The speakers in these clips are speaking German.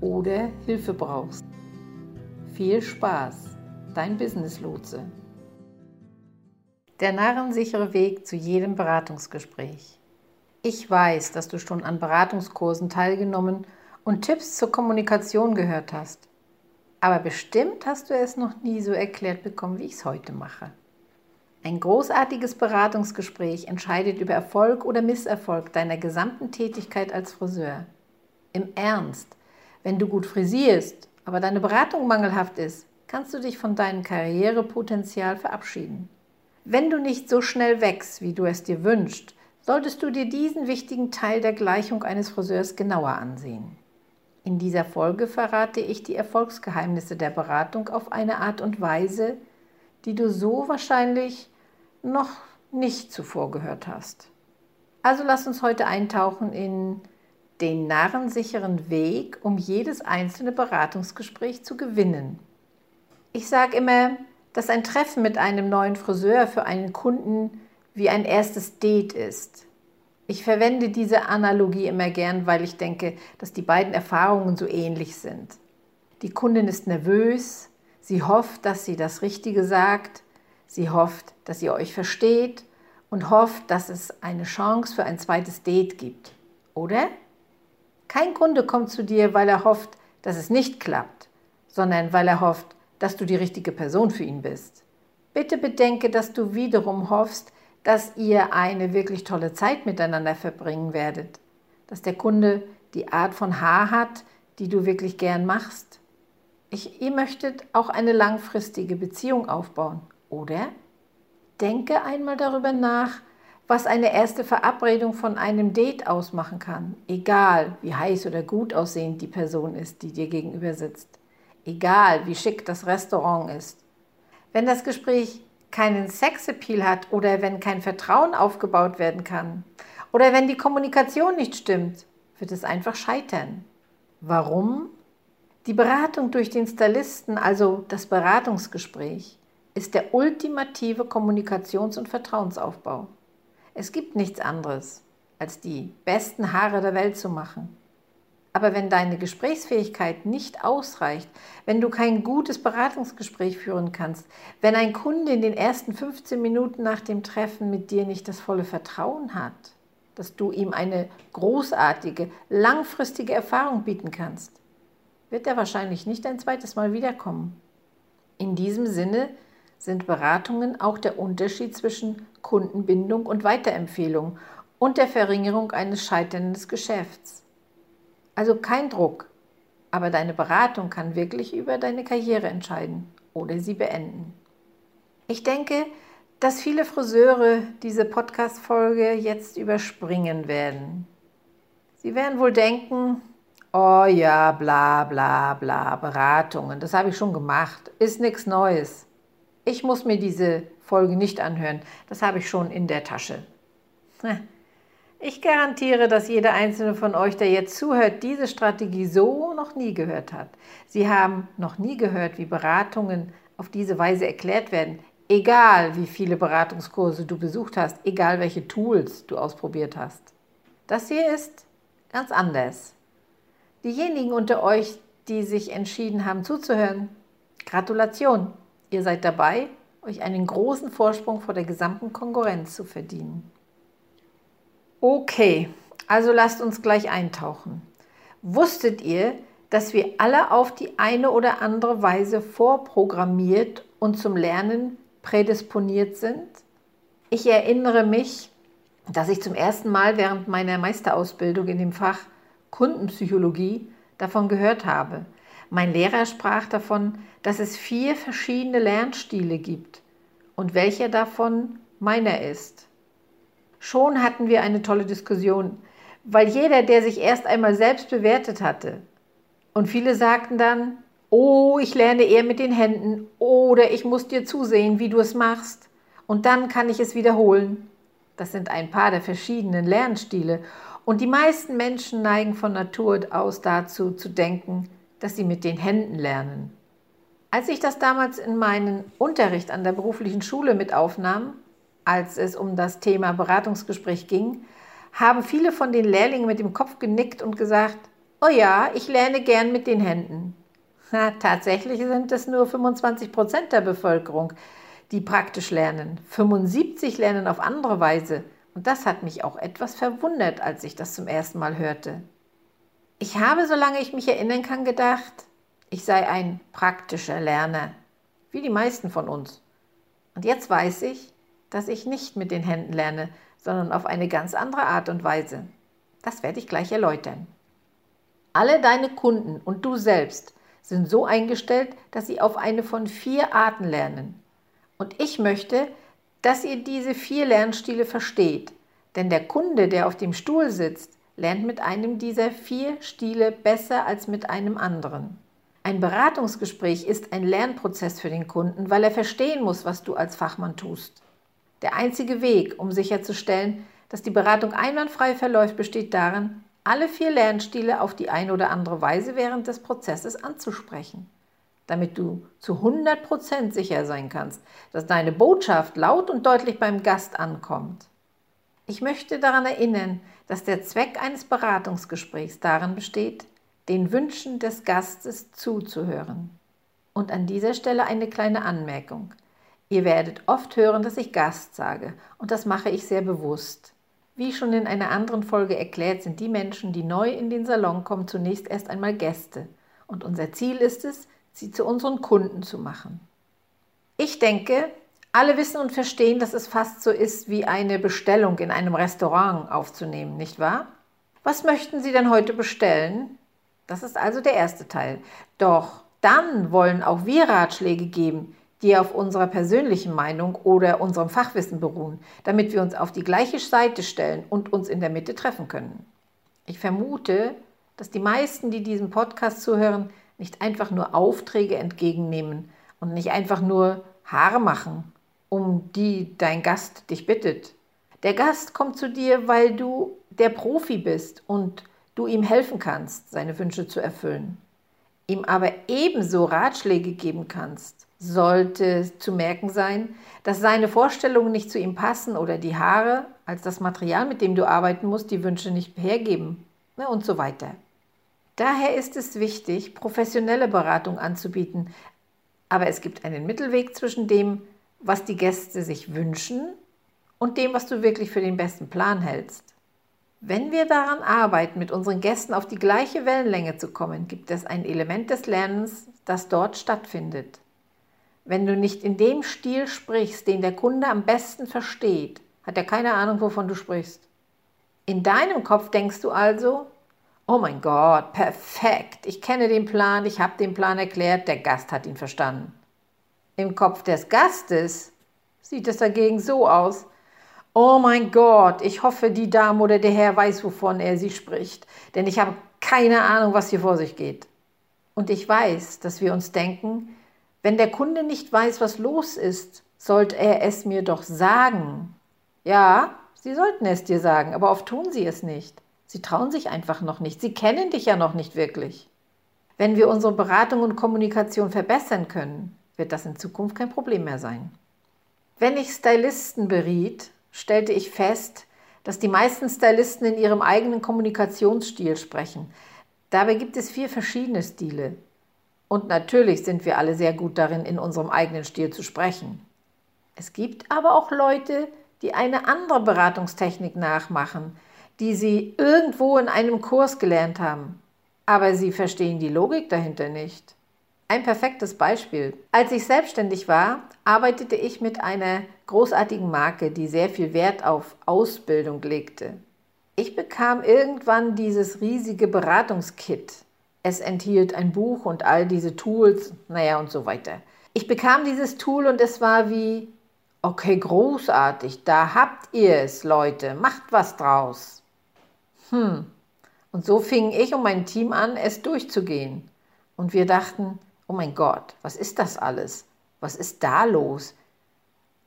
oder Hilfe brauchst. Viel Spaß, dein Business Lotse. Der narrensichere Weg zu jedem Beratungsgespräch. Ich weiß, dass du schon an Beratungskursen teilgenommen und Tipps zur Kommunikation gehört hast. Aber bestimmt hast du es noch nie so erklärt bekommen, wie ich es heute mache. Ein großartiges Beratungsgespräch entscheidet über Erfolg oder Misserfolg deiner gesamten Tätigkeit als Friseur. Im Ernst, wenn du gut frisierst, aber deine Beratung mangelhaft ist, kannst du dich von deinem Karrierepotenzial verabschieden. Wenn du nicht so schnell wächst, wie du es dir wünschst, solltest du dir diesen wichtigen Teil der Gleichung eines Friseurs genauer ansehen. In dieser Folge verrate ich die Erfolgsgeheimnisse der Beratung auf eine Art und Weise, die du so wahrscheinlich noch nicht zuvor gehört hast. Also lass uns heute eintauchen in den narrensicheren Weg, um jedes einzelne Beratungsgespräch zu gewinnen. Ich sage immer, dass ein Treffen mit einem neuen Friseur für einen Kunden wie ein erstes Date ist. Ich verwende diese Analogie immer gern, weil ich denke, dass die beiden Erfahrungen so ähnlich sind. Die Kundin ist nervös, sie hofft, dass sie das Richtige sagt, sie hofft, dass ihr euch versteht und hofft, dass es eine Chance für ein zweites Date gibt. Oder? Kein Kunde kommt zu dir, weil er hofft, dass es nicht klappt, sondern weil er hofft, dass du die richtige Person für ihn bist. Bitte bedenke, dass du wiederum hoffst, dass ihr eine wirklich tolle Zeit miteinander verbringen werdet, dass der Kunde die Art von Haar hat, die du wirklich gern machst. Ich, ihr möchtet auch eine langfristige Beziehung aufbauen, oder? Denke einmal darüber nach, was eine erste Verabredung von einem Date ausmachen kann, egal wie heiß oder gut aussehend die Person ist, die dir gegenüber sitzt, egal wie schick das Restaurant ist. Wenn das Gespräch keinen Sexappeal hat oder wenn kein Vertrauen aufgebaut werden kann oder wenn die Kommunikation nicht stimmt, wird es einfach scheitern. Warum? Die Beratung durch den Stylisten, also das Beratungsgespräch, ist der ultimative Kommunikations- und Vertrauensaufbau. Es gibt nichts anderes, als die besten Haare der Welt zu machen. Aber wenn deine Gesprächsfähigkeit nicht ausreicht, wenn du kein gutes Beratungsgespräch führen kannst, wenn ein Kunde in den ersten 15 Minuten nach dem Treffen mit dir nicht das volle Vertrauen hat, dass du ihm eine großartige, langfristige Erfahrung bieten kannst, wird er wahrscheinlich nicht ein zweites Mal wiederkommen. In diesem Sinne sind Beratungen auch der Unterschied zwischen Kundenbindung und Weiterempfehlung und der Verringerung eines scheiternden Geschäfts. Also kein Druck, aber deine Beratung kann wirklich über deine Karriere entscheiden oder sie beenden. Ich denke, dass viele Friseure diese Podcast-Folge jetzt überspringen werden. Sie werden wohl denken, oh ja, bla bla bla, Beratungen, das habe ich schon gemacht, ist nichts Neues. Ich muss mir diese Folge nicht anhören. Das habe ich schon in der Tasche. Ich garantiere, dass jeder einzelne von euch, der jetzt zuhört, diese Strategie so noch nie gehört hat. Sie haben noch nie gehört, wie Beratungen auf diese Weise erklärt werden. Egal, wie viele Beratungskurse du besucht hast, egal welche Tools du ausprobiert hast. Das hier ist ganz anders. Diejenigen unter euch, die sich entschieden haben zuzuhören, Gratulation. Ihr seid dabei, euch einen großen Vorsprung vor der gesamten Konkurrenz zu verdienen. Okay, also lasst uns gleich eintauchen. Wusstet ihr, dass wir alle auf die eine oder andere Weise vorprogrammiert und zum Lernen prädisponiert sind? Ich erinnere mich, dass ich zum ersten Mal während meiner Meisterausbildung in dem Fach Kundenpsychologie davon gehört habe. Mein Lehrer sprach davon, dass es vier verschiedene Lernstile gibt und welcher davon meiner ist. Schon hatten wir eine tolle Diskussion, weil jeder, der sich erst einmal selbst bewertet hatte, und viele sagten dann, oh, ich lerne eher mit den Händen oder ich muss dir zusehen, wie du es machst und dann kann ich es wiederholen. Das sind ein paar der verschiedenen Lernstile und die meisten Menschen neigen von Natur aus dazu zu denken, dass sie mit den Händen lernen. Als ich das damals in meinen Unterricht an der beruflichen Schule mit aufnahm, als es um das Thema Beratungsgespräch ging, haben viele von den Lehrlingen mit dem Kopf genickt und gesagt, oh ja, ich lerne gern mit den Händen. Na, tatsächlich sind es nur 25 Prozent der Bevölkerung, die praktisch lernen. 75 lernen auf andere Weise. Und das hat mich auch etwas verwundert, als ich das zum ersten Mal hörte. Ich habe, solange ich mich erinnern kann, gedacht, ich sei ein praktischer Lerner, wie die meisten von uns. Und jetzt weiß ich, dass ich nicht mit den Händen lerne, sondern auf eine ganz andere Art und Weise. Das werde ich gleich erläutern. Alle deine Kunden und du selbst sind so eingestellt, dass sie auf eine von vier Arten lernen. Und ich möchte, dass ihr diese vier Lernstile versteht. Denn der Kunde, der auf dem Stuhl sitzt, lernt mit einem dieser vier Stile besser als mit einem anderen. Ein Beratungsgespräch ist ein Lernprozess für den Kunden, weil er verstehen muss, was du als Fachmann tust. Der einzige Weg, um sicherzustellen, dass die Beratung einwandfrei verläuft, besteht darin, alle vier Lernstile auf die eine oder andere Weise während des Prozesses anzusprechen damit du zu 100% sicher sein kannst, dass deine Botschaft laut und deutlich beim Gast ankommt. Ich möchte daran erinnern, dass der Zweck eines Beratungsgesprächs darin besteht, den Wünschen des Gastes zuzuhören. Und an dieser Stelle eine kleine Anmerkung. Ihr werdet oft hören, dass ich Gast sage, und das mache ich sehr bewusst. Wie schon in einer anderen Folge erklärt, sind die Menschen, die neu in den Salon kommen, zunächst erst einmal Gäste. Und unser Ziel ist es, sie zu unseren Kunden zu machen. Ich denke, alle wissen und verstehen, dass es fast so ist, wie eine Bestellung in einem Restaurant aufzunehmen, nicht wahr? Was möchten Sie denn heute bestellen? Das ist also der erste Teil. Doch dann wollen auch wir Ratschläge geben, die auf unserer persönlichen Meinung oder unserem Fachwissen beruhen, damit wir uns auf die gleiche Seite stellen und uns in der Mitte treffen können. Ich vermute, dass die meisten, die diesem Podcast zuhören, nicht einfach nur Aufträge entgegennehmen und nicht einfach nur Haare machen, um die dein Gast dich bittet. Der Gast kommt zu dir, weil du der Profi bist und du ihm helfen kannst, seine Wünsche zu erfüllen. Ihm aber ebenso Ratschläge geben kannst, sollte zu merken sein, dass seine Vorstellungen nicht zu ihm passen oder die Haare als das Material, mit dem du arbeiten musst, die Wünsche nicht hergeben ne, und so weiter. Daher ist es wichtig, professionelle Beratung anzubieten. Aber es gibt einen Mittelweg zwischen dem, was die Gäste sich wünschen und dem, was du wirklich für den besten Plan hältst. Wenn wir daran arbeiten, mit unseren Gästen auf die gleiche Wellenlänge zu kommen, gibt es ein Element des Lernens, das dort stattfindet. Wenn du nicht in dem Stil sprichst, den der Kunde am besten versteht, hat er keine Ahnung, wovon du sprichst. In deinem Kopf denkst du also, Oh mein Gott, perfekt. Ich kenne den Plan, ich habe den Plan erklärt, der Gast hat ihn verstanden. Im Kopf des Gastes sieht es dagegen so aus. Oh mein Gott, ich hoffe, die Dame oder der Herr weiß, wovon er sie spricht, denn ich habe keine Ahnung, was hier vor sich geht. Und ich weiß, dass wir uns denken, wenn der Kunde nicht weiß, was los ist, sollte er es mir doch sagen. Ja, Sie sollten es dir sagen, aber oft tun Sie es nicht. Sie trauen sich einfach noch nicht. Sie kennen dich ja noch nicht wirklich. Wenn wir unsere Beratung und Kommunikation verbessern können, wird das in Zukunft kein Problem mehr sein. Wenn ich Stylisten beriet, stellte ich fest, dass die meisten Stylisten in ihrem eigenen Kommunikationsstil sprechen. Dabei gibt es vier verschiedene Stile. Und natürlich sind wir alle sehr gut darin, in unserem eigenen Stil zu sprechen. Es gibt aber auch Leute, die eine andere Beratungstechnik nachmachen, die sie irgendwo in einem Kurs gelernt haben. aber sie verstehen die Logik dahinter nicht. Ein perfektes Beispiel. Als ich selbstständig war, arbeitete ich mit einer großartigen Marke, die sehr viel Wert auf Ausbildung legte. Ich bekam irgendwann dieses riesige Beratungskit. Es enthielt ein Buch und all diese Tools, naja und so weiter. Ich bekam dieses Tool und es war wie, okay, großartig, da habt ihr es, Leute, macht was draus. Hm. Und so fing ich und mein Team an, es durchzugehen. Und wir dachten, oh mein Gott, was ist das alles? Was ist da los?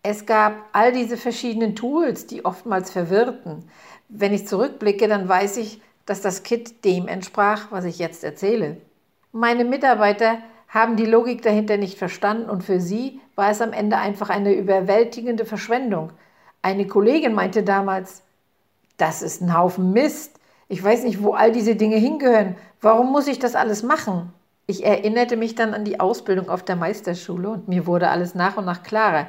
Es gab all diese verschiedenen Tools, die oftmals verwirrten. Wenn ich zurückblicke, dann weiß ich, dass das Kit dem entsprach, was ich jetzt erzähle. Meine Mitarbeiter haben die Logik dahinter nicht verstanden und für sie war es am Ende einfach eine überwältigende Verschwendung. Eine Kollegin meinte damals, das ist ein Haufen Mist. Ich weiß nicht, wo all diese Dinge hingehören. Warum muss ich das alles machen? Ich erinnerte mich dann an die Ausbildung auf der Meisterschule und mir wurde alles nach und nach klarer.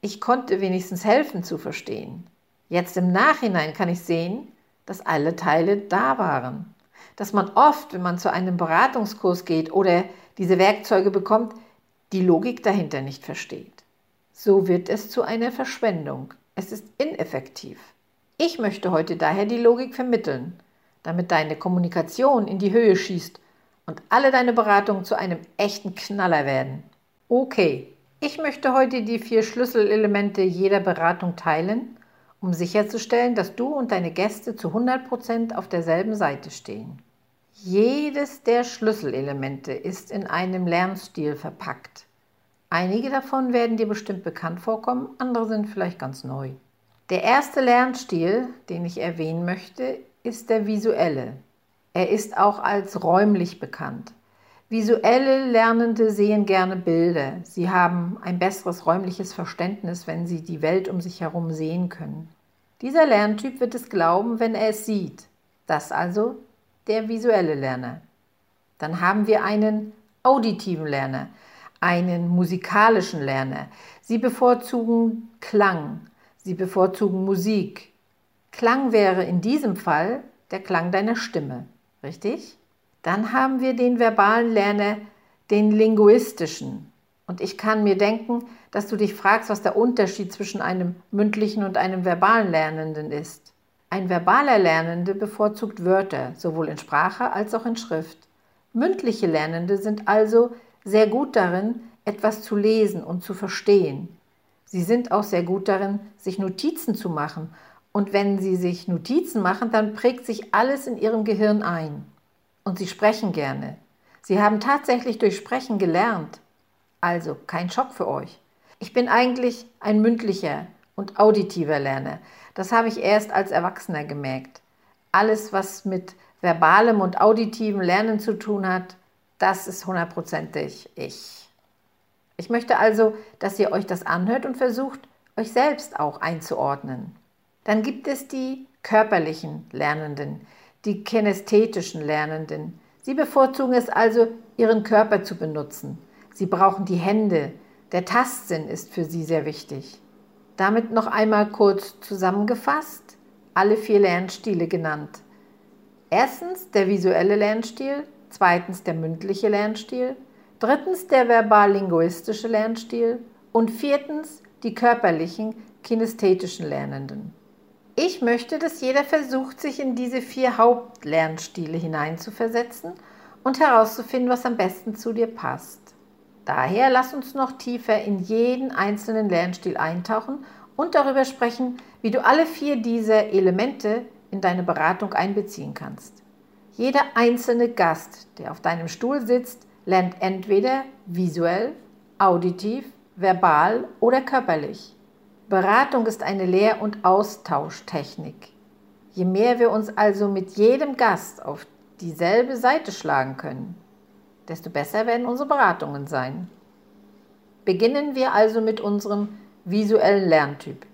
Ich konnte wenigstens helfen zu verstehen. Jetzt im Nachhinein kann ich sehen, dass alle Teile da waren. Dass man oft, wenn man zu einem Beratungskurs geht oder diese Werkzeuge bekommt, die Logik dahinter nicht versteht. So wird es zu einer Verschwendung. Es ist ineffektiv. Ich möchte heute daher die Logik vermitteln, damit deine Kommunikation in die Höhe schießt und alle deine Beratungen zu einem echten Knaller werden. Okay, ich möchte heute die vier Schlüsselelemente jeder Beratung teilen, um sicherzustellen, dass du und deine Gäste zu 100% auf derselben Seite stehen. Jedes der Schlüsselelemente ist in einem Lernstil verpackt. Einige davon werden dir bestimmt bekannt vorkommen, andere sind vielleicht ganz neu. Der erste Lernstil, den ich erwähnen möchte, ist der visuelle. Er ist auch als räumlich bekannt. Visuelle Lernende sehen gerne Bilder. Sie haben ein besseres räumliches Verständnis, wenn sie die Welt um sich herum sehen können. Dieser Lerntyp wird es glauben, wenn er es sieht. Das also der visuelle Lerner. Dann haben wir einen auditiven Lerner, einen musikalischen Lerner. Sie bevorzugen Klang, sie bevorzugen Musik. Klang wäre in diesem Fall der Klang deiner Stimme. Richtig? Dann haben wir den verbalen Lerner, den linguistischen. Und ich kann mir denken, dass du dich fragst, was der Unterschied zwischen einem mündlichen und einem verbalen Lernenden ist. Ein verbaler Lernende bevorzugt Wörter, sowohl in Sprache als auch in Schrift. Mündliche Lernende sind also sehr gut darin, etwas zu lesen und zu verstehen. Sie sind auch sehr gut darin, sich Notizen zu machen und wenn Sie sich Notizen machen, dann prägt sich alles in Ihrem Gehirn ein. Und Sie sprechen gerne. Sie haben tatsächlich durch Sprechen gelernt. Also kein Schock für euch. Ich bin eigentlich ein mündlicher und auditiver Lerner. Das habe ich erst als Erwachsener gemerkt. Alles, was mit verbalem und auditivem Lernen zu tun hat, das ist hundertprozentig ich. Ich möchte also, dass ihr euch das anhört und versucht, euch selbst auch einzuordnen. Dann gibt es die körperlichen Lernenden, die kinästhetischen Lernenden. Sie bevorzugen es also, ihren Körper zu benutzen. Sie brauchen die Hände. Der Tastsinn ist für sie sehr wichtig. Damit noch einmal kurz zusammengefasst, alle vier Lernstile genannt. Erstens der visuelle Lernstil, zweitens der mündliche Lernstil, drittens der verbal-linguistische Lernstil und viertens die körperlichen kinästhetischen Lernenden. Ich möchte, dass jeder versucht, sich in diese vier Hauptlernstile hineinzuversetzen und herauszufinden, was am besten zu dir passt. Daher lass uns noch tiefer in jeden einzelnen Lernstil eintauchen und darüber sprechen, wie du alle vier dieser Elemente in deine Beratung einbeziehen kannst. Jeder einzelne Gast, der auf deinem Stuhl sitzt, lernt entweder visuell, auditiv, verbal oder körperlich. Beratung ist eine Lehr- und Austauschtechnik. Je mehr wir uns also mit jedem Gast auf dieselbe Seite schlagen können, desto besser werden unsere Beratungen sein. Beginnen wir also mit unserem visuellen Lerntyp.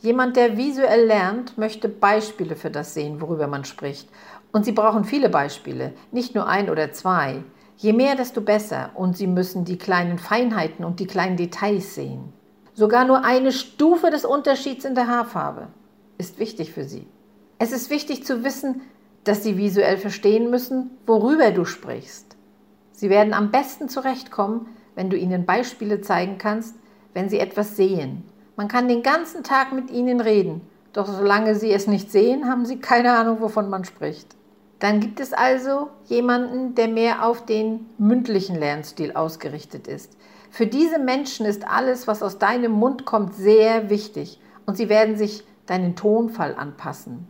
Jemand, der visuell lernt, möchte Beispiele für das sehen, worüber man spricht. Und Sie brauchen viele Beispiele, nicht nur ein oder zwei. Je mehr, desto besser. Und Sie müssen die kleinen Feinheiten und die kleinen Details sehen. Sogar nur eine Stufe des Unterschieds in der Haarfarbe ist wichtig für Sie. Es ist wichtig zu wissen, dass sie visuell verstehen müssen, worüber du sprichst. Sie werden am besten zurechtkommen, wenn du ihnen Beispiele zeigen kannst, wenn sie etwas sehen. Man kann den ganzen Tag mit ihnen reden, doch solange sie es nicht sehen, haben sie keine Ahnung, wovon man spricht. Dann gibt es also jemanden, der mehr auf den mündlichen Lernstil ausgerichtet ist. Für diese Menschen ist alles, was aus deinem Mund kommt, sehr wichtig und sie werden sich deinen Tonfall anpassen.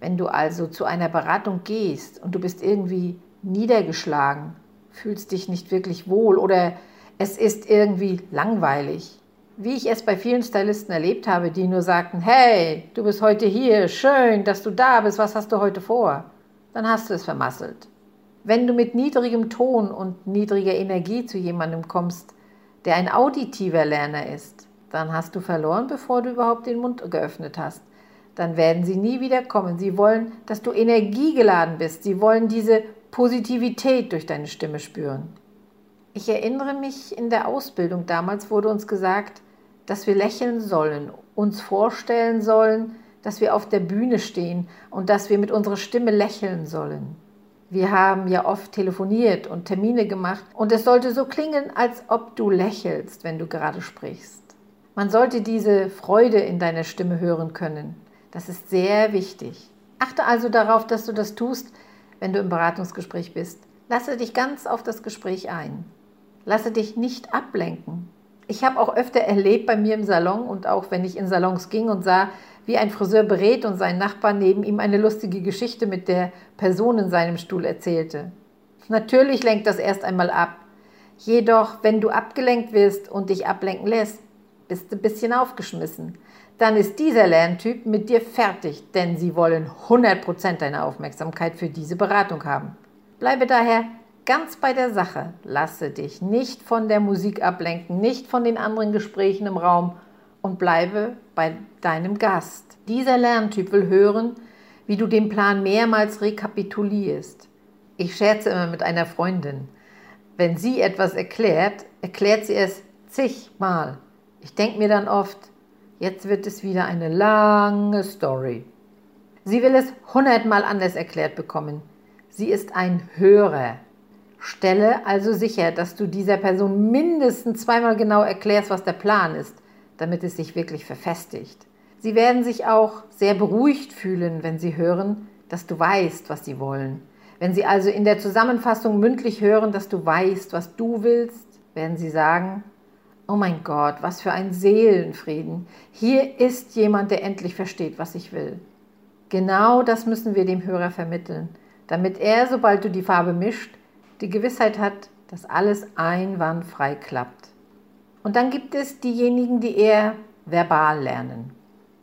Wenn du also zu einer Beratung gehst und du bist irgendwie niedergeschlagen, fühlst dich nicht wirklich wohl oder es ist irgendwie langweilig, wie ich es bei vielen Stylisten erlebt habe, die nur sagten, hey, du bist heute hier, schön, dass du da bist, was hast du heute vor? Dann hast du es vermasselt. Wenn du mit niedrigem Ton und niedriger Energie zu jemandem kommst, der ein auditiver Lerner ist, dann hast du verloren, bevor du überhaupt den Mund geöffnet hast. Dann werden sie nie wieder kommen. Sie wollen, dass du energiegeladen bist. Sie wollen diese Positivität durch deine Stimme spüren. Ich erinnere mich, in der Ausbildung damals wurde uns gesagt, dass wir lächeln sollen, uns vorstellen sollen, dass wir auf der Bühne stehen und dass wir mit unserer Stimme lächeln sollen. Wir haben ja oft telefoniert und Termine gemacht und es sollte so klingen, als ob du lächelst, wenn du gerade sprichst. Man sollte diese Freude in deiner Stimme hören können. Das ist sehr wichtig. Achte also darauf, dass du das tust, wenn du im Beratungsgespräch bist. Lasse dich ganz auf das Gespräch ein. Lasse dich nicht ablenken. Ich habe auch öfter erlebt bei mir im Salon und auch wenn ich in Salons ging und sah, wie ein Friseur berät und sein Nachbar neben ihm eine lustige Geschichte mit der Person in seinem Stuhl erzählte. Natürlich lenkt das erst einmal ab. Jedoch, wenn du abgelenkt wirst und dich ablenken lässt, bist du ein bisschen aufgeschmissen. Dann ist dieser Lerntyp mit dir fertig, denn sie wollen 100% deiner Aufmerksamkeit für diese Beratung haben. Bleibe daher ganz bei der Sache. Lasse dich nicht von der Musik ablenken, nicht von den anderen Gesprächen im Raum und bleibe bei deinem Gast. Dieser Lerntyp will hören, wie du den Plan mehrmals rekapitulierst. Ich scherze immer mit einer Freundin. Wenn sie etwas erklärt, erklärt sie es zigmal. Ich denke mir dann oft, jetzt wird es wieder eine lange Story. Sie will es hundertmal anders erklärt bekommen. Sie ist ein Hörer. Stelle also sicher, dass du dieser Person mindestens zweimal genau erklärst, was der Plan ist, damit es sich wirklich verfestigt. Sie werden sich auch sehr beruhigt fühlen, wenn sie hören, dass du weißt, was sie wollen. Wenn sie also in der Zusammenfassung mündlich hören, dass du weißt, was du willst, werden sie sagen, oh mein Gott, was für ein Seelenfrieden. Hier ist jemand, der endlich versteht, was ich will. Genau das müssen wir dem Hörer vermitteln, damit er, sobald du die Farbe mischt, die Gewissheit hat, dass alles einwandfrei klappt. Und dann gibt es diejenigen, die eher verbal lernen.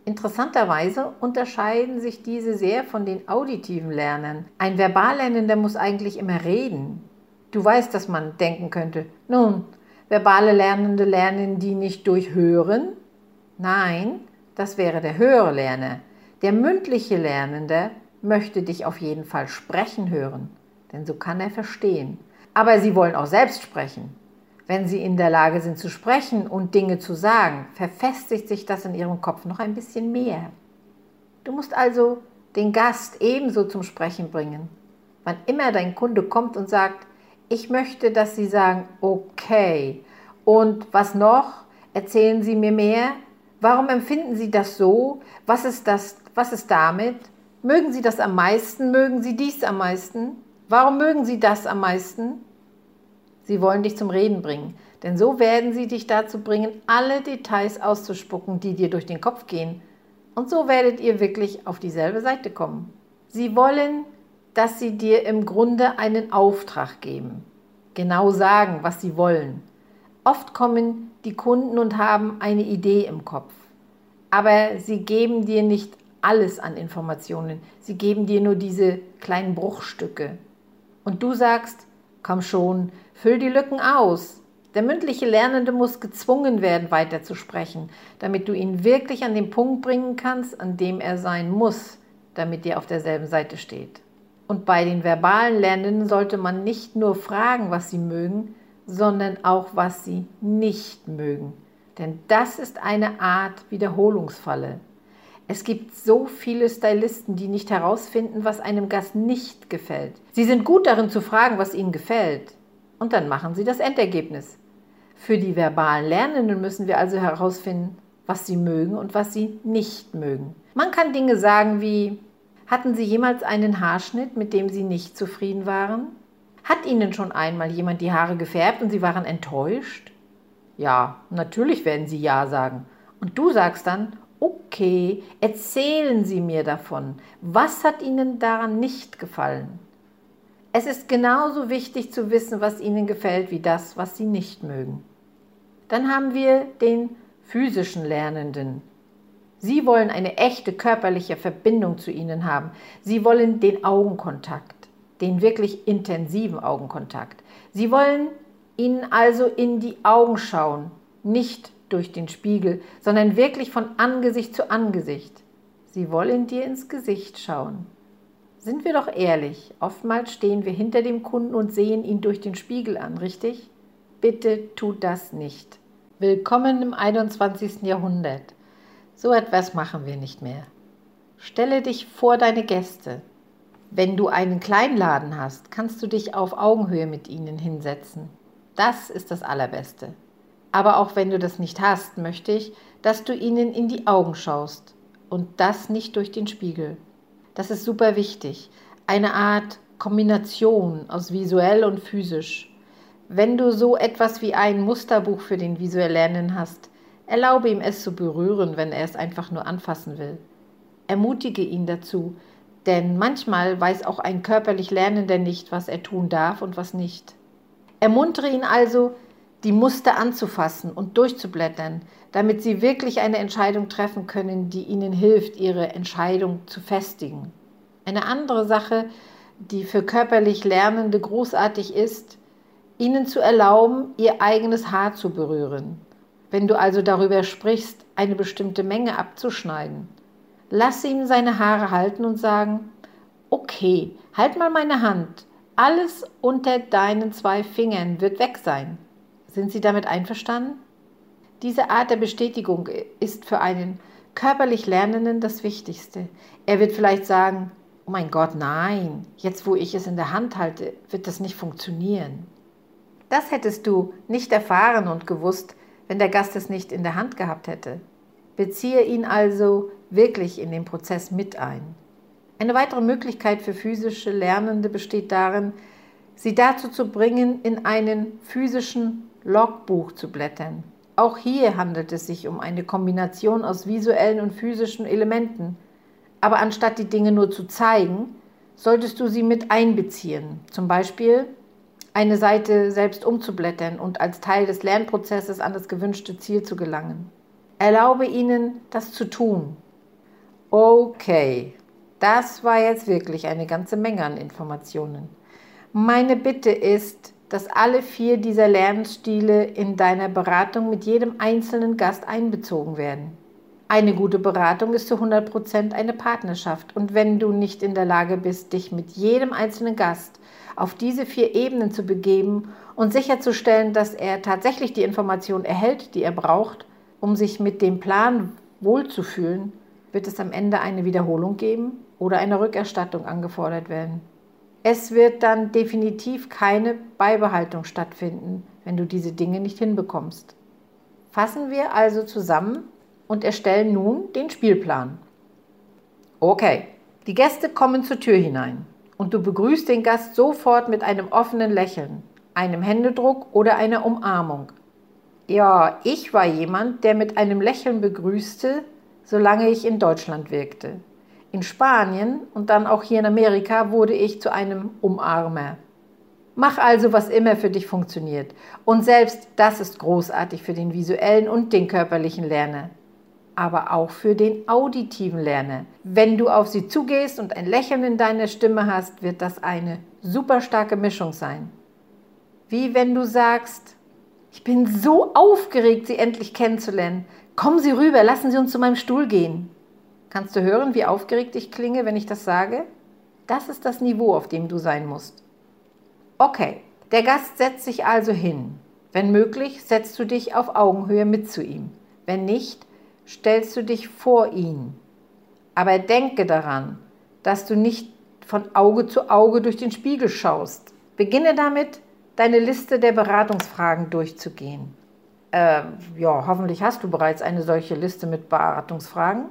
Interessanterweise unterscheiden sich diese sehr von den auditiven Lernern. Ein Verballernender muss eigentlich immer reden. Du weißt, dass man denken könnte, nun, verbale Lernende lernen die nicht durch Hören? Nein, das wäre der höhere Lerner. Der mündliche Lernende möchte dich auf jeden Fall sprechen hören denn so kann er verstehen. Aber sie wollen auch selbst sprechen. Wenn sie in der Lage sind zu sprechen und Dinge zu sagen, verfestigt sich das in ihrem Kopf noch ein bisschen mehr. Du musst also den Gast ebenso zum Sprechen bringen. Wann immer dein Kunde kommt und sagt, ich möchte, dass Sie sagen, okay. Und was noch? Erzählen Sie mir mehr. Warum empfinden Sie das so? Was ist das? Was ist damit? Mögen Sie das am meisten? Mögen Sie dies am meisten? Warum mögen sie das am meisten? Sie wollen dich zum Reden bringen, denn so werden sie dich dazu bringen, alle Details auszuspucken, die dir durch den Kopf gehen. Und so werdet ihr wirklich auf dieselbe Seite kommen. Sie wollen, dass sie dir im Grunde einen Auftrag geben, genau sagen, was sie wollen. Oft kommen die Kunden und haben eine Idee im Kopf, aber sie geben dir nicht alles an Informationen, sie geben dir nur diese kleinen Bruchstücke, und du sagst, komm schon, füll die Lücken aus. Der mündliche Lernende muss gezwungen werden, weiterzusprechen, damit du ihn wirklich an den Punkt bringen kannst, an dem er sein muss, damit ihr auf derselben Seite steht. Und bei den verbalen Lernenden sollte man nicht nur fragen, was sie mögen, sondern auch, was sie nicht mögen. Denn das ist eine Art Wiederholungsfalle. Es gibt so viele Stylisten, die nicht herausfinden, was einem Gast nicht gefällt. Sie sind gut darin zu fragen, was ihnen gefällt. Und dann machen sie das Endergebnis. Für die verbalen Lernenden müssen wir also herausfinden, was sie mögen und was sie nicht mögen. Man kann Dinge sagen wie, hatten Sie jemals einen Haarschnitt, mit dem Sie nicht zufrieden waren? Hat Ihnen schon einmal jemand die Haare gefärbt und Sie waren enttäuscht? Ja, natürlich werden Sie Ja sagen. Und du sagst dann, okay, erzählen Sie mir davon. Was hat Ihnen daran nicht gefallen? Es ist genauso wichtig zu wissen, was Ihnen gefällt, wie das, was Sie nicht mögen. Dann haben wir den physischen Lernenden. Sie wollen eine echte körperliche Verbindung zu ihnen haben. Sie wollen den Augenkontakt, den wirklich intensiven Augenkontakt. Sie wollen ihnen also in die Augen schauen, nicht durch den Spiegel, sondern wirklich von Angesicht zu Angesicht. Sie wollen dir ins Gesicht schauen. Sind wir doch ehrlich, oftmals stehen wir hinter dem Kunden und sehen ihn durch den Spiegel an, richtig? Bitte tut das nicht. Willkommen im 21. Jahrhundert. So etwas machen wir nicht mehr. Stelle dich vor deine Gäste. Wenn du einen Kleinladen hast, kannst du dich auf Augenhöhe mit ihnen hinsetzen. Das ist das Allerbeste. Aber auch wenn du das nicht hast, möchte ich, dass du ihnen in die Augen schaust. Und das nicht durch den Spiegel. Das ist super wichtig. Eine Art Kombination aus visuell und physisch. Wenn du so etwas wie ein Musterbuch für den visuell Lernen hast, Erlaube ihm es zu berühren, wenn er es einfach nur anfassen will. Ermutige ihn dazu, denn manchmal weiß auch ein körperlich Lernender nicht, was er tun darf und was nicht. Ermuntere ihn also, die Muster anzufassen und durchzublättern, damit sie wirklich eine Entscheidung treffen können, die ihnen hilft, ihre Entscheidung zu festigen. Eine andere Sache, die für körperlich Lernende großartig ist, ihnen zu erlauben, ihr eigenes Haar zu berühren. Wenn du also darüber sprichst, eine bestimmte Menge abzuschneiden, lass ihm seine Haare halten und sagen, okay, halt mal meine Hand, alles unter deinen zwei Fingern wird weg sein. Sind Sie damit einverstanden? Diese Art der Bestätigung ist für einen körperlich Lernenden das Wichtigste. Er wird vielleicht sagen, oh mein Gott, nein, jetzt wo ich es in der Hand halte, wird das nicht funktionieren. Das hättest du nicht erfahren und gewusst, wenn der Gast es nicht in der Hand gehabt hätte. Beziehe ihn also wirklich in den Prozess mit ein. Eine weitere Möglichkeit für physische Lernende besteht darin, sie dazu zu bringen, in einen physischen Logbuch zu blättern. Auch hier handelt es sich um eine Kombination aus visuellen und physischen Elementen. Aber anstatt die Dinge nur zu zeigen, solltest du sie mit einbeziehen. Zum Beispiel eine Seite selbst umzublättern und als Teil des Lernprozesses an das gewünschte Ziel zu gelangen. Erlaube ihnen, das zu tun. Okay, das war jetzt wirklich eine ganze Menge an Informationen. Meine Bitte ist, dass alle vier dieser Lernstile in deiner Beratung mit jedem einzelnen Gast einbezogen werden. Eine gute Beratung ist zu 100% eine Partnerschaft und wenn du nicht in der Lage bist, dich mit jedem einzelnen Gast auf diese vier Ebenen zu begeben und sicherzustellen, dass er tatsächlich die Information erhält, die er braucht, um sich mit dem Plan wohlzufühlen, wird es am Ende eine Wiederholung geben oder eine Rückerstattung angefordert werden. Es wird dann definitiv keine Beibehaltung stattfinden, wenn du diese Dinge nicht hinbekommst. Fassen wir also zusammen und erstellen nun den Spielplan. Okay, die Gäste kommen zur Tür hinein und du begrüßt den Gast sofort mit einem offenen Lächeln, einem Händedruck oder einer Umarmung. Ja, ich war jemand, der mit einem Lächeln begrüßte, solange ich in Deutschland wirkte. In Spanien und dann auch hier in Amerika wurde ich zu einem Umarmer. Mach also, was immer für dich funktioniert. Und selbst das ist großartig für den visuellen und den körperlichen Lerner aber auch für den auditiven Lerner. Wenn du auf sie zugehst und ein Lächeln in deiner Stimme hast, wird das eine super starke Mischung sein. Wie wenn du sagst, ich bin so aufgeregt, Sie endlich kennenzulernen. Kommen Sie rüber, lassen Sie uns zu meinem Stuhl gehen. Kannst du hören, wie aufgeregt ich klinge, wenn ich das sage? Das ist das Niveau, auf dem du sein musst. Okay, der Gast setzt sich also hin. Wenn möglich, setzt du dich auf Augenhöhe mit zu ihm. Wenn nicht, stellst du dich vor ihn. Aber denke daran, dass du nicht von Auge zu Auge durch den Spiegel schaust. Beginne damit, deine Liste der Beratungsfragen durchzugehen. Äh, ja, hoffentlich hast du bereits eine solche Liste mit Beratungsfragen.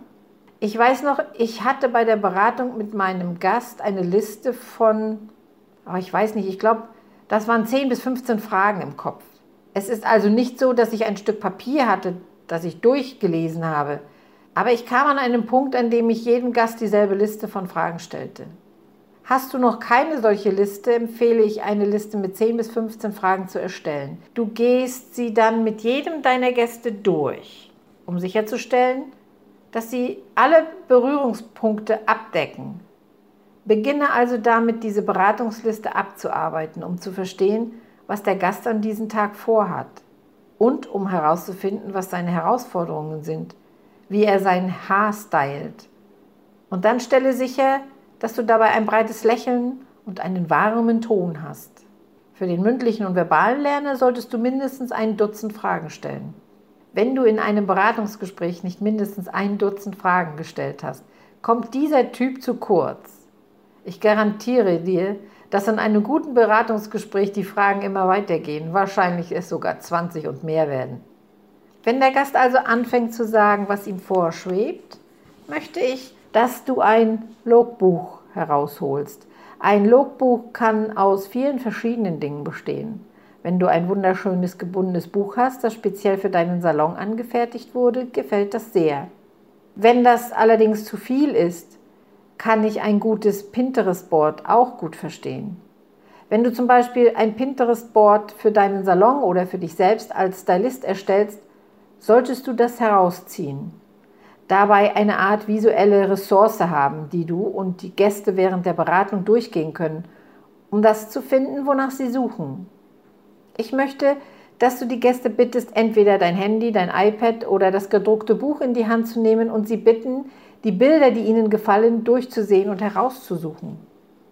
Ich weiß noch, ich hatte bei der Beratung mit meinem Gast eine Liste von, oh, ich weiß nicht, ich glaube, das waren 10 bis 15 Fragen im Kopf. Es ist also nicht so, dass ich ein Stück Papier hatte, das ich durchgelesen habe. Aber ich kam an einen Punkt, an dem ich jedem Gast dieselbe Liste von Fragen stellte. Hast du noch keine solche Liste, empfehle ich, eine Liste mit 10 bis 15 Fragen zu erstellen. Du gehst sie dann mit jedem deiner Gäste durch, um sicherzustellen, dass sie alle Berührungspunkte abdecken. Beginne also damit, diese Beratungsliste abzuarbeiten, um zu verstehen, was der Gast an diesem Tag vorhat und um herauszufinden, was seine Herausforderungen sind, wie er sein Haar stylt. Und dann stelle sicher, dass du dabei ein breites Lächeln und einen warmen Ton hast. Für den mündlichen und verbalen Lerner solltest du mindestens ein Dutzend Fragen stellen. Wenn du in einem Beratungsgespräch nicht mindestens ein Dutzend Fragen gestellt hast, kommt dieser Typ zu kurz. Ich garantiere dir, dass in einem guten Beratungsgespräch die Fragen immer weitergehen, wahrscheinlich es sogar 20 und mehr werden. Wenn der Gast also anfängt zu sagen, was ihm vorschwebt, möchte ich, dass du ein Logbuch herausholst. Ein Logbuch kann aus vielen verschiedenen Dingen bestehen. Wenn du ein wunderschönes gebundenes Buch hast, das speziell für deinen Salon angefertigt wurde, gefällt das sehr. Wenn das allerdings zu viel ist, kann ich ein gutes Pinterest-Board auch gut verstehen. Wenn du zum Beispiel ein Pinterest-Board für deinen Salon oder für dich selbst als Stylist erstellst, solltest du das herausziehen. Dabei eine Art visuelle Ressource haben, die du und die Gäste während der Beratung durchgehen können, um das zu finden, wonach sie suchen. Ich möchte, dass du die Gäste bittest, entweder dein Handy, dein iPad oder das gedruckte Buch in die Hand zu nehmen und sie bitten, die Bilder, die ihnen gefallen, durchzusehen und herauszusuchen.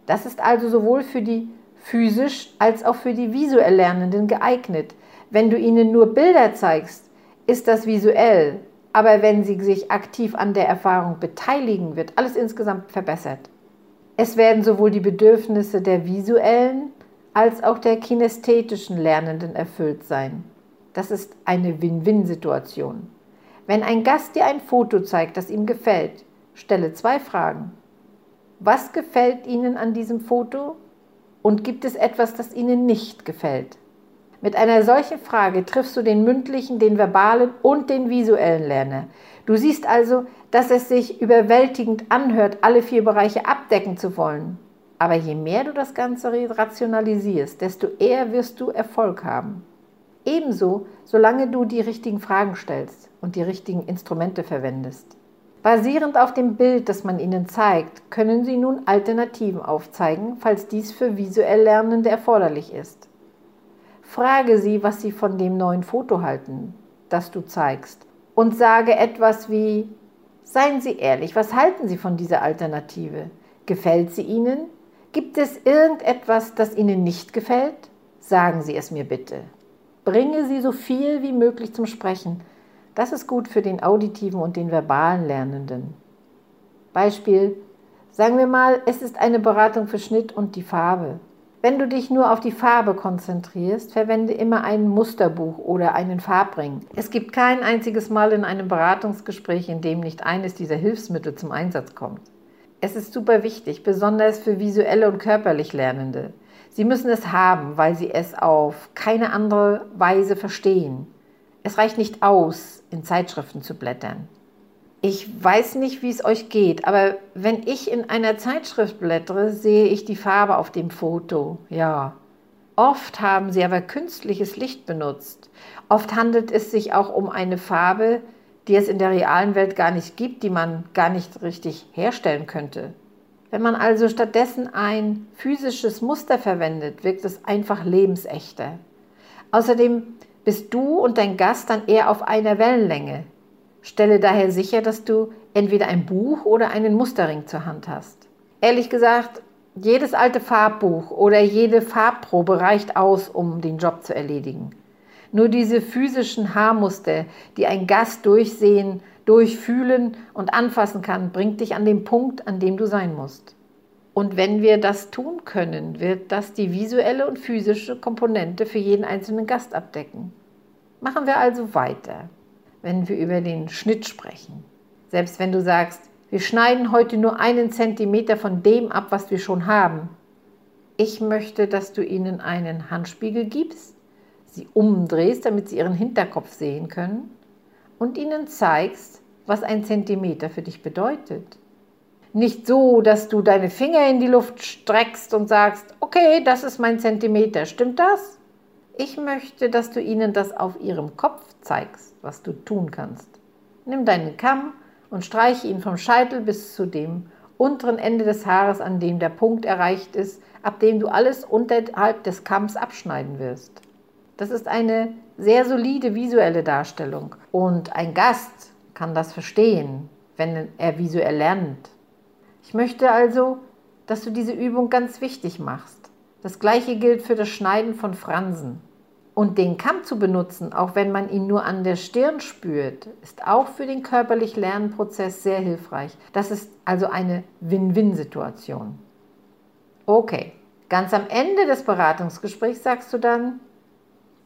Das ist also sowohl für die physisch als auch für die visuell Lernenden geeignet. Wenn du ihnen nur Bilder zeigst, ist das visuell, aber wenn sie sich aktiv an der Erfahrung beteiligen, wird alles insgesamt verbessert. Es werden sowohl die Bedürfnisse der visuellen als auch der kinästhetischen Lernenden erfüllt sein. Das ist eine Win-Win-Situation. Wenn ein Gast dir ein Foto zeigt, das ihm gefällt, stelle zwei Fragen. Was gefällt Ihnen an diesem Foto? Und gibt es etwas, das Ihnen nicht gefällt? Mit einer solchen Frage triffst du den mündlichen, den verbalen und den visuellen Lerner. Du siehst also, dass es sich überwältigend anhört, alle vier Bereiche abdecken zu wollen. Aber je mehr du das Ganze rationalisierst, desto eher wirst du Erfolg haben. Ebenso, solange du die richtigen Fragen stellst und die richtigen Instrumente verwendest. Basierend auf dem Bild, das man ihnen zeigt, können sie nun Alternativen aufzeigen, falls dies für visuell Lernende erforderlich ist. Frage sie, was sie von dem neuen Foto halten, das du zeigst, und sage etwas wie, seien Sie ehrlich, was halten Sie von dieser Alternative? Gefällt sie Ihnen? Gibt es irgendetwas, das Ihnen nicht gefällt? Sagen Sie es mir bitte. Bringe sie so viel wie möglich zum Sprechen. Das ist gut für den auditiven und den verbalen Lernenden. Beispiel, sagen wir mal, es ist eine Beratung für Schnitt und die Farbe. Wenn du dich nur auf die Farbe konzentrierst, verwende immer ein Musterbuch oder einen Farbring. Es gibt kein einziges Mal in einem Beratungsgespräch, in dem nicht eines dieser Hilfsmittel zum Einsatz kommt. Es ist super wichtig, besonders für visuelle und körperlich Lernende. Sie müssen es haben, weil sie es auf keine andere Weise verstehen. Es reicht nicht aus, in Zeitschriften zu blättern. Ich weiß nicht, wie es euch geht, aber wenn ich in einer Zeitschrift blättere, sehe ich die Farbe auf dem Foto. Ja. Oft haben sie aber künstliches Licht benutzt. Oft handelt es sich auch um eine Farbe, die es in der realen Welt gar nicht gibt, die man gar nicht richtig herstellen könnte. Wenn man also stattdessen ein physisches Muster verwendet, wirkt es einfach lebensechter. Außerdem bist du und dein Gast dann eher auf einer Wellenlänge. Stelle daher sicher, dass du entweder ein Buch oder einen Musterring zur Hand hast. Ehrlich gesagt, jedes alte Farbbuch oder jede Farbprobe reicht aus, um den Job zu erledigen. Nur diese physischen Haarmuster, die ein Gast durchsehen, durchfühlen und anfassen kann, bringt dich an den Punkt, an dem du sein musst. Und wenn wir das tun können, wird das die visuelle und physische Komponente für jeden einzelnen Gast abdecken. Machen wir also weiter, wenn wir über den Schnitt sprechen. Selbst wenn du sagst, wir schneiden heute nur einen Zentimeter von dem ab, was wir schon haben. Ich möchte, dass du ihnen einen Handspiegel gibst, sie umdrehst, damit sie ihren Hinterkopf sehen können und ihnen zeigst, was ein Zentimeter für dich bedeutet. Nicht so, dass du deine Finger in die Luft streckst und sagst, okay, das ist mein Zentimeter, stimmt das? Ich möchte, dass du ihnen das auf ihrem Kopf zeigst, was du tun kannst. Nimm deinen Kamm und streiche ihn vom Scheitel bis zu dem unteren Ende des Haares, an dem der Punkt erreicht ist, ab dem du alles unterhalb des Kamms abschneiden wirst. Das ist eine sehr solide visuelle Darstellung und ein Gast kann das verstehen, wenn er visuell lernt. Ich möchte also, dass du diese Übung ganz wichtig machst. Das gleiche gilt für das Schneiden von Fransen. Und den Kamm zu benutzen, auch wenn man ihn nur an der Stirn spürt, ist auch für den körperlich Lernprozess sehr hilfreich. Das ist also eine Win-Win-Situation. Okay, ganz am Ende des Beratungsgesprächs sagst du dann,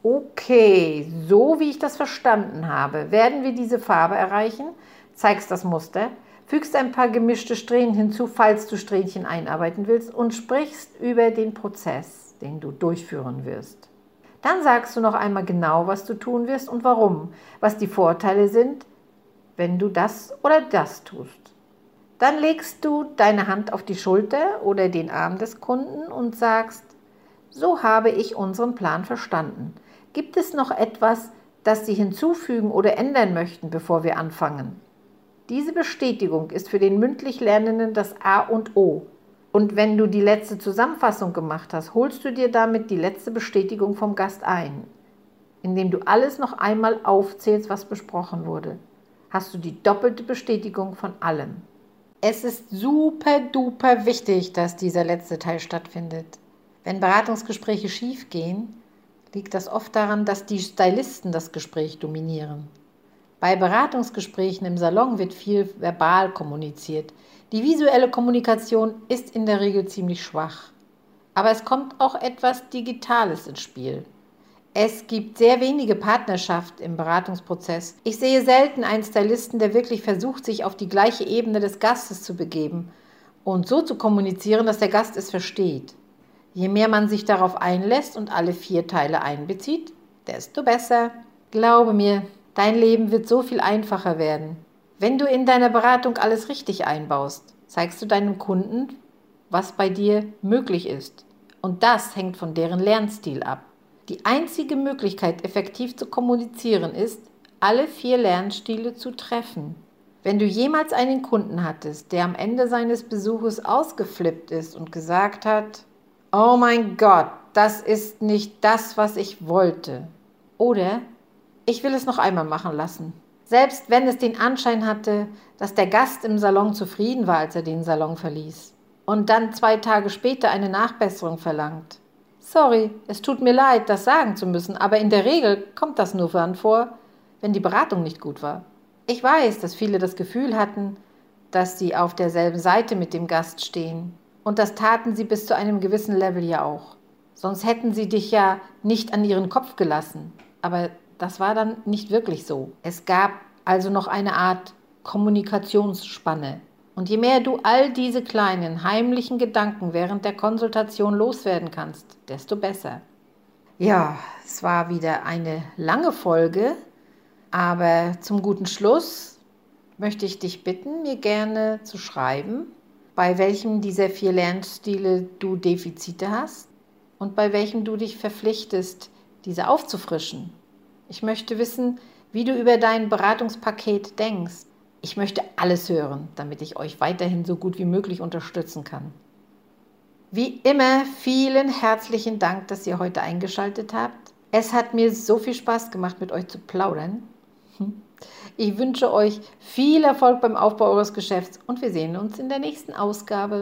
okay, so wie ich das verstanden habe, werden wir diese Farbe erreichen, zeigst das Muster, fügst ein paar gemischte Strähnen hinzu, falls du Strähnchen einarbeiten willst und sprichst über den Prozess, den du durchführen wirst. Dann sagst du noch einmal genau, was du tun wirst und warum, was die Vorteile sind, wenn du das oder das tust. Dann legst du deine Hand auf die Schulter oder den Arm des Kunden und sagst, so habe ich unseren Plan verstanden. Gibt es noch etwas, das Sie hinzufügen oder ändern möchten, bevor wir anfangen? Diese Bestätigung ist für den mündlich Lernenden das A und O. Und wenn du die letzte Zusammenfassung gemacht hast, holst du dir damit die letzte Bestätigung vom Gast ein, indem du alles noch einmal aufzählst, was besprochen wurde. Hast du die doppelte Bestätigung von allem. Es ist super duper wichtig, dass dieser letzte Teil stattfindet. Wenn Beratungsgespräche schief gehen, liegt das oft daran, dass die Stylisten das Gespräch dominieren. Bei Beratungsgesprächen im Salon wird viel verbal kommuniziert. Die visuelle Kommunikation ist in der Regel ziemlich schwach. Aber es kommt auch etwas Digitales ins Spiel. Es gibt sehr wenige Partnerschaft im Beratungsprozess. Ich sehe selten einen Stylisten, der wirklich versucht, sich auf die gleiche Ebene des Gastes zu begeben und so zu kommunizieren, dass der Gast es versteht. Je mehr man sich darauf einlässt und alle vier Teile einbezieht, desto besser. Glaube mir, Dein Leben wird so viel einfacher werden. Wenn du in deiner Beratung alles richtig einbaust, zeigst du deinem Kunden, was bei dir möglich ist. Und das hängt von deren Lernstil ab. Die einzige Möglichkeit, effektiv zu kommunizieren, ist, alle vier Lernstile zu treffen. Wenn du jemals einen Kunden hattest, der am Ende seines Besuches ausgeflippt ist und gesagt hat, Oh mein Gott, das ist nicht das, was ich wollte. Oder ich will es noch einmal machen lassen. Selbst wenn es den Anschein hatte, dass der Gast im Salon zufrieden war, als er den Salon verließ. Und dann zwei Tage später eine Nachbesserung verlangt. Sorry, es tut mir leid, das sagen zu müssen, aber in der Regel kommt das nur dann vor, wenn die Beratung nicht gut war. Ich weiß, dass viele das Gefühl hatten, dass sie auf derselben Seite mit dem Gast stehen. Und das taten sie bis zu einem gewissen Level ja auch. Sonst hätten sie dich ja nicht an ihren Kopf gelassen. Aber das war dann nicht wirklich so. Es gab also noch eine Art Kommunikationsspanne. Und je mehr du all diese kleinen heimlichen Gedanken während der Konsultation loswerden kannst, desto besser. Ja, es war wieder eine lange Folge, aber zum guten Schluss möchte ich dich bitten, mir gerne zu schreiben, bei welchem dieser vier Lernstile du Defizite hast und bei welchem du dich verpflichtest, diese aufzufrischen. Ich möchte wissen, wie du über dein Beratungspaket denkst. Ich möchte alles hören, damit ich euch weiterhin so gut wie möglich unterstützen kann. Wie immer, vielen herzlichen Dank, dass ihr heute eingeschaltet habt. Es hat mir so viel Spaß gemacht, mit euch zu plaudern. Ich wünsche euch viel Erfolg beim Aufbau eures Geschäfts und wir sehen uns in der nächsten Ausgabe.